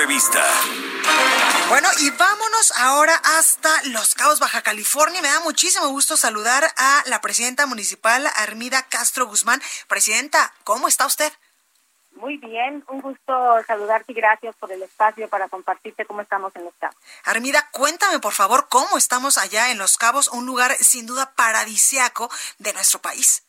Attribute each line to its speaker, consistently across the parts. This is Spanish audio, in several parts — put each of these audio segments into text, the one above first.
Speaker 1: Entrevista.
Speaker 2: Bueno, y vámonos ahora hasta Los Cabos, Baja California. Me da muchísimo gusto saludar a la presidenta municipal, Armida Castro Guzmán. Presidenta, ¿cómo está usted?
Speaker 3: Muy bien, un gusto saludarte y gracias por el espacio para compartirte cómo estamos en Los Cabos.
Speaker 2: Armida, cuéntame por favor cómo estamos allá en Los Cabos, un lugar sin duda paradisiaco de nuestro país.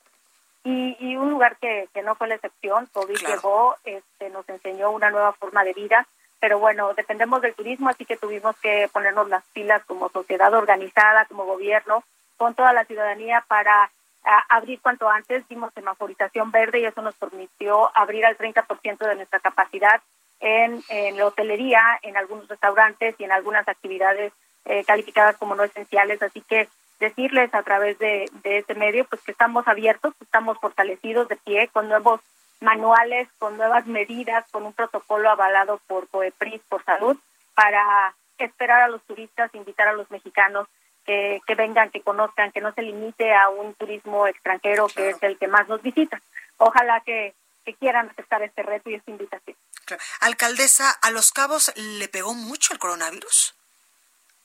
Speaker 3: Y, y un lugar que, que, no fue la excepción, COVID
Speaker 2: Claro.
Speaker 3: llegó, este, nos enseñó una nueva forma de vida, pero bueno, dependemos del turismo, así que tuvimos que ponernos las pilas como sociedad organizada, como gobierno, con toda la ciudadanía para a, abrir cuanto antes, dimos semaforización verde y eso nos permitió abrir al 30% de nuestra capacidad en, en la hotelería, en algunos restaurantes y en algunas actividades eh, calificadas como no esenciales. Así que decirles a través de, de este medio pues que estamos abiertos, que estamos fortalecidos de pie con nuevos manuales, con nuevas medidas, con un protocolo avalado por COEPRIS, por salud, para esperar a los turistas, invitar a los mexicanos que, que vengan, que conozcan, que no se limite a un turismo extranjero que es el que más nos visita. Ojalá que, que quieran aceptar este reto y esta invitación.
Speaker 2: Claro. Alcaldesa, ¿a Los Cabos le pegó mucho el coronavirus?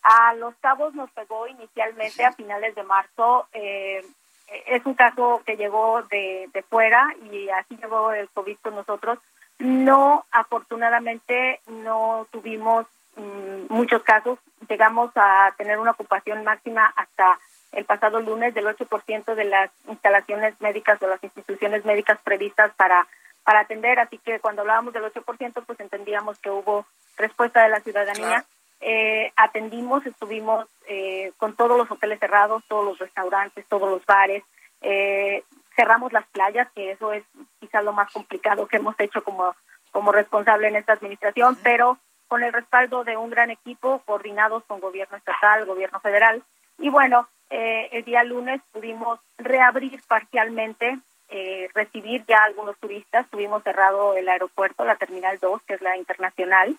Speaker 3: A Los Cabos nos pegó inicialmente a finales de marzo. Eh, es un caso que llegó de, de fuera y así llegó el COVID con nosotros. No, afortunadamente, no tuvimos mm, muchos casos. Llegamos a tener una ocupación máxima hasta el pasado lunes del 8% de las instalaciones médicas o las instituciones médicas previstas para, para atender. Así que cuando hablábamos del 8%, pues entendíamos que hubo respuesta de la ciudadanía. Eh, atendimos, estuvimos eh, con todos los hoteles cerrados, todos los restaurantes, todos los bares, eh, cerramos las playas, que eso es quizás lo más complicado que hemos hecho como, como responsable en esta administración, pero con el respaldo de un gran equipo, coordinados con gobierno estatal, gobierno federal. Y bueno, eh, el día lunes pudimos reabrir parcialmente, eh, recibir ya algunos turistas, tuvimos cerrado el aeropuerto, la Terminal 2, que es la internacional,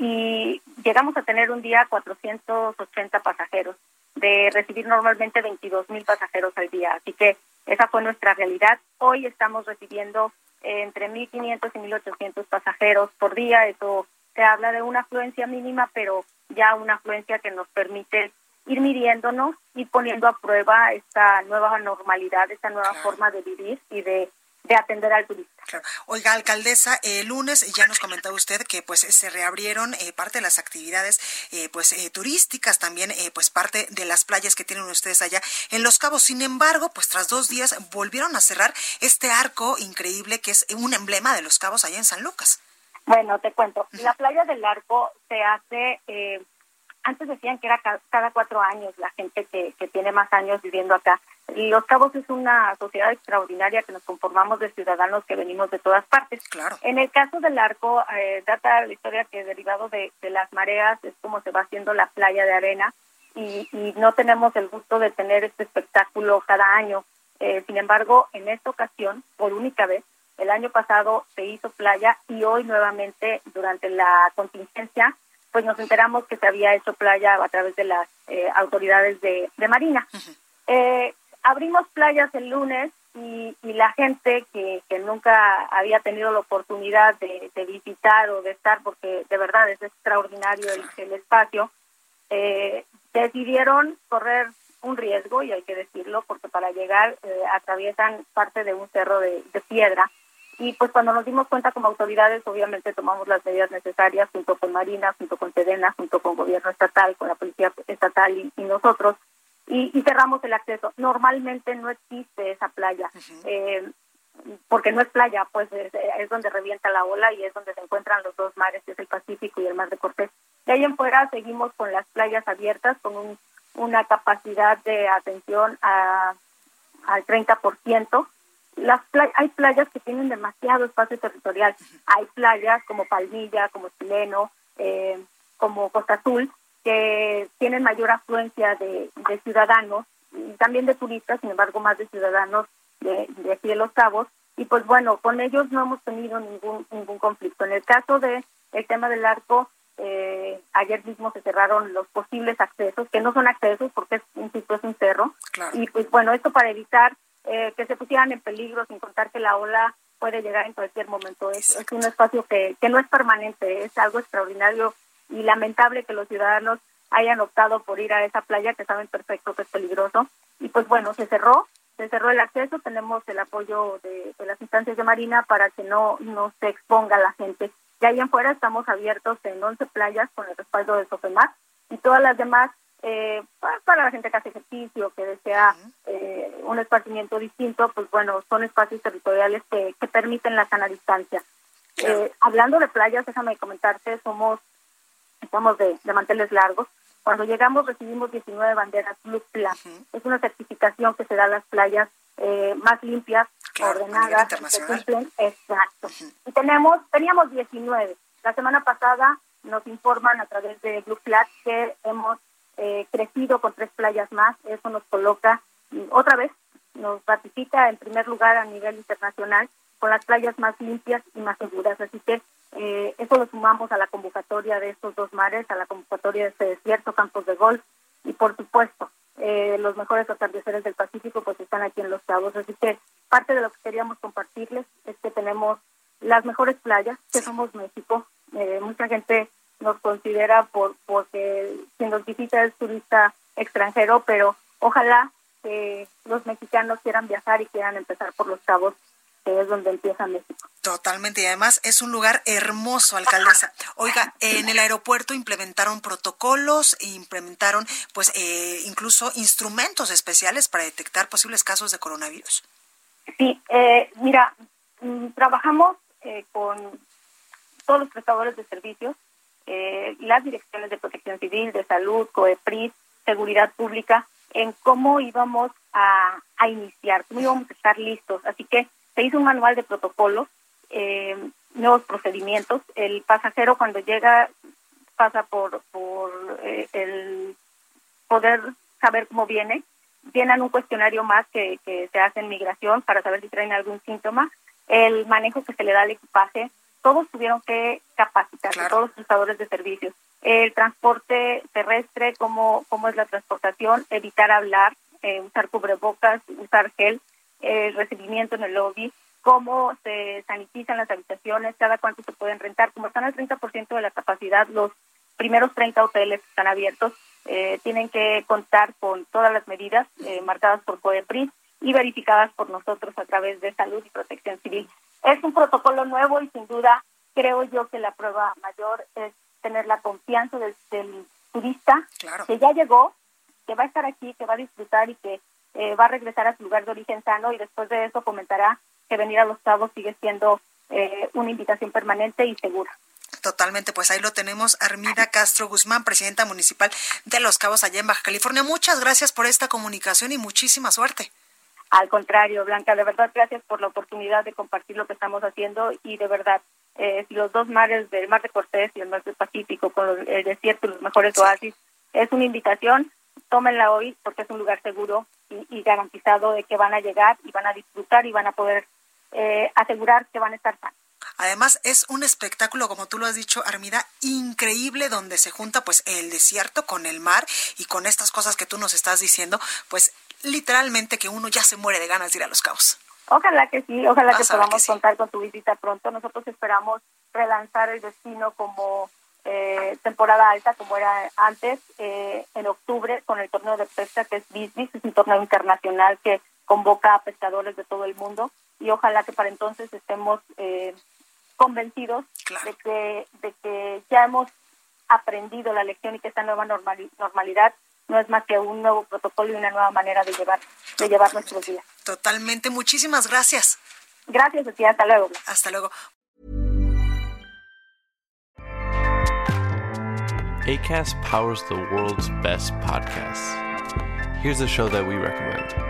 Speaker 3: y llegamos a tener un día 480 pasajeros, de recibir normalmente 22 mil pasajeros al día. Así que esa fue nuestra realidad. Hoy estamos recibiendo eh, entre 1.500 y 1.800 pasajeros por día. Eso se habla de una afluencia mínima, pero ya una afluencia que nos permite ir midiéndonos y poniendo a prueba esta nueva normalidad, esta nueva forma de vivir y de, de atender al turista.
Speaker 2: Claro. Oiga, alcaldesa, el lunes ya nos comentaba usted que pues se reabrieron eh, parte de las actividades eh, pues eh, turísticas, también eh, pues parte de las playas que tienen ustedes allá en Los Cabos. Sin embargo, pues tras dos días volvieron a cerrar este arco increíble que es un emblema de Los Cabos allá en San Lucas.
Speaker 3: Bueno, te cuento. La playa del Arco se hace, eh, antes decían que era ca- cada cuatro años la gente que, que tiene más años viviendo acá. Los Cabos es una sociedad extraordinaria que nos conformamos de ciudadanos que venimos de todas partes.
Speaker 2: Claro.
Speaker 3: En el caso del arco, eh, data la historia que derivado de, de las mareas es como se va haciendo la playa de arena y, y no tenemos el gusto de tener este espectáculo cada año. Eh, sin embargo, en esta ocasión, por única vez, el año pasado se hizo playa y hoy nuevamente durante la contingencia, pues nos enteramos que se había hecho playa a través de las eh, autoridades de, de Marina. Eh, abrimos playas el lunes y, y la gente que, que nunca había tenido la oportunidad de, de visitar o de estar, porque de verdad es extraordinario el, el espacio, eh, decidieron correr un riesgo, y hay que decirlo, porque para llegar eh, atraviesan parte de un cerro de, de piedra. Y pues cuando nos dimos cuenta como autoridades, obviamente tomamos las medidas necesarias junto con Marina, junto con Sedena, junto con gobierno estatal, con la policía estatal y, y nosotros, y, y cerramos el acceso. Normalmente no existe esa playa, eh, porque no es playa, pues es, es donde revienta la ola y es donde se encuentran los dos mares, que es el Pacífico y el Mar de Cortés. De ahí en fuera seguimos con las playas abiertas, con un, una capacidad de atención a, al 30%, las hay playas que tienen demasiado espacio territorial. Hay playas como Palmilla, como Chileno, eh, como Costa Azul, que tienen mayor afluencia de, ciudadanos y también de turistas, sin embargo, más de ciudadanos de, de aquí de Los Cabos. Y pues bueno, con ellos no hemos tenido ningún ningún conflicto. En el caso de el tema del arco, eh, ayer mismo se cerraron los posibles accesos, que no son accesos porque insisto, es un cerro. Y pues bueno, esto para evitar eh, que se pusieran en peligro, sin contar que la ola puede llegar en cualquier momento. Es, es un espacio que, que no es permanente, es algo extraordinario y lamentable que los ciudadanos hayan optado por ir a esa playa que saben perfecto que es peligroso. Y pues bueno, se cerró, se cerró el acceso, tenemos el apoyo de, de las instancias de Marina para que no, no se exponga la gente. Y ahí en fuera estamos abiertos en 11 playas con el respaldo de Sofemar y todas las demás eh, para la gente que hace ejercicio, que desea eh, un esparcimiento distinto, pues bueno, son espacios territoriales que, que permiten la sana distancia. Eh, hablando de playas, déjame comentarte, somos, estamos de, de manteles largos. Cuando llegamos recibimos 19 banderas Blue Plus. Es una certificación que se da a las playas eh, más limpias, ordenadas, que cumplen, exacto. Y tenemos, teníamos 19. La semana pasada nos informan a través de Blue Flag que hemos eh, crecido con tres playas más. Eso nos coloca otra vez, nos ratifica en primer lugar a nivel internacional con las playas más limpias y más seguras. Así que eh, eso lo sumamos a la convocatoria de estos dos mares, a la convocatoria de este desierto, campos de golf y por supuesto eh, los mejores atardeceres del Pacífico pues están aquí en Los Cabos. Así que parte de lo que queríamos compartirles es que tenemos las mejores playas, que somos México. Eh, mucha gente nos considera por porque quien nos visita es turista extranjero, pero ojalá que los mexicanos quieran viajar y quieran empezar por Los Cabos que es donde empieza México.
Speaker 2: Totalmente, y además es un lugar hermoso, alcaldesa. Oiga, en el aeropuerto implementaron protocolos e implementaron, pues, eh, incluso instrumentos especiales para detectar posibles casos de coronavirus.
Speaker 3: Sí, eh, mira, mm, trabajamos eh, con todos los prestadores de servicios, las direcciones de protección civil, de salud, COEPRIS, seguridad pública, en cómo íbamos a, a iniciar, cómo íbamos a estar listos. Así que se hizo un manual de protocolos, eh, nuevos procedimientos. El pasajero cuando llega pasa por, por eh, el poder saber cómo viene. Llenan un cuestionario más que, que se hace en migración para saber si traen algún síntoma. El manejo que se le da al equipaje. Todos tuvieron que capacitarse, todos los prestadores de servicios. El transporte terrestre, cómo, cómo es la transportación, evitar hablar, eh, usar cubrebocas, usar gel el recibimiento en el lobby, cómo se sanitizan las habitaciones, cada cuánto se pueden rentar. Como están al 30% de la capacidad, los primeros 30 hoteles están abiertos, eh, tienen que contar con todas las medidas eh, marcadas por COEPRIS y verificadas por nosotros a través de Salud y Protección Civil. Es un protocolo nuevo y sin duda creo yo que la prueba mayor es tener la confianza del, turista que ya llegó, que va a estar aquí, que va a disfrutar y que eh, va a regresar a su lugar de origen sano y después de eso comentará que venir a Los Cabos sigue siendo eh, una invitación permanente y segura.
Speaker 2: Totalmente, pues ahí lo tenemos, Armida Castro Guzmán, presidenta municipal de Los Cabos, allá en Baja California. Muchas gracias por esta comunicación y muchísima suerte.
Speaker 3: Al contrario, Blanca, de verdad, gracias por la oportunidad de compartir lo que estamos haciendo y de verdad, eh, si los dos mares del Mar de Cortés y el Mar del Pacífico, con el desierto y los mejores oasis, es una invitación, tómenla hoy porque es un lugar seguro y, garantizado de que van a llegar y van a disfrutar y van a poder eh, asegurar que van a estar sanos.
Speaker 2: Además es un espectáculo, como tú lo has dicho, Armida, increíble donde se junta pues el desierto con el mar y con estas cosas que tú nos estás diciendo, pues literalmente que uno ya se muere de ganas de ir a Los Cabos.
Speaker 3: Ojalá que sí, ojalá que podamos contar con tu visita pronto. Nosotros esperamos relanzar el destino como eh, temporada alta como era antes, eh, en octubre con el torneo de pesca que es BISBIS, es un torneo internacional que convoca a pescadores de todo el mundo y ojalá que para entonces estemos eh, convencidos de, que, de que ya hemos aprendido la lección y que esta nueva normalidad no es más que un nuevo protocolo y una nueva manera de llevar, de llevar nuestros días.
Speaker 2: Totalmente, muchísimas gracias.
Speaker 3: Gracias, hasta luego.
Speaker 2: Hasta luego.
Speaker 4: ACAST powers the world's best podcasts. Here's a show that we recommend.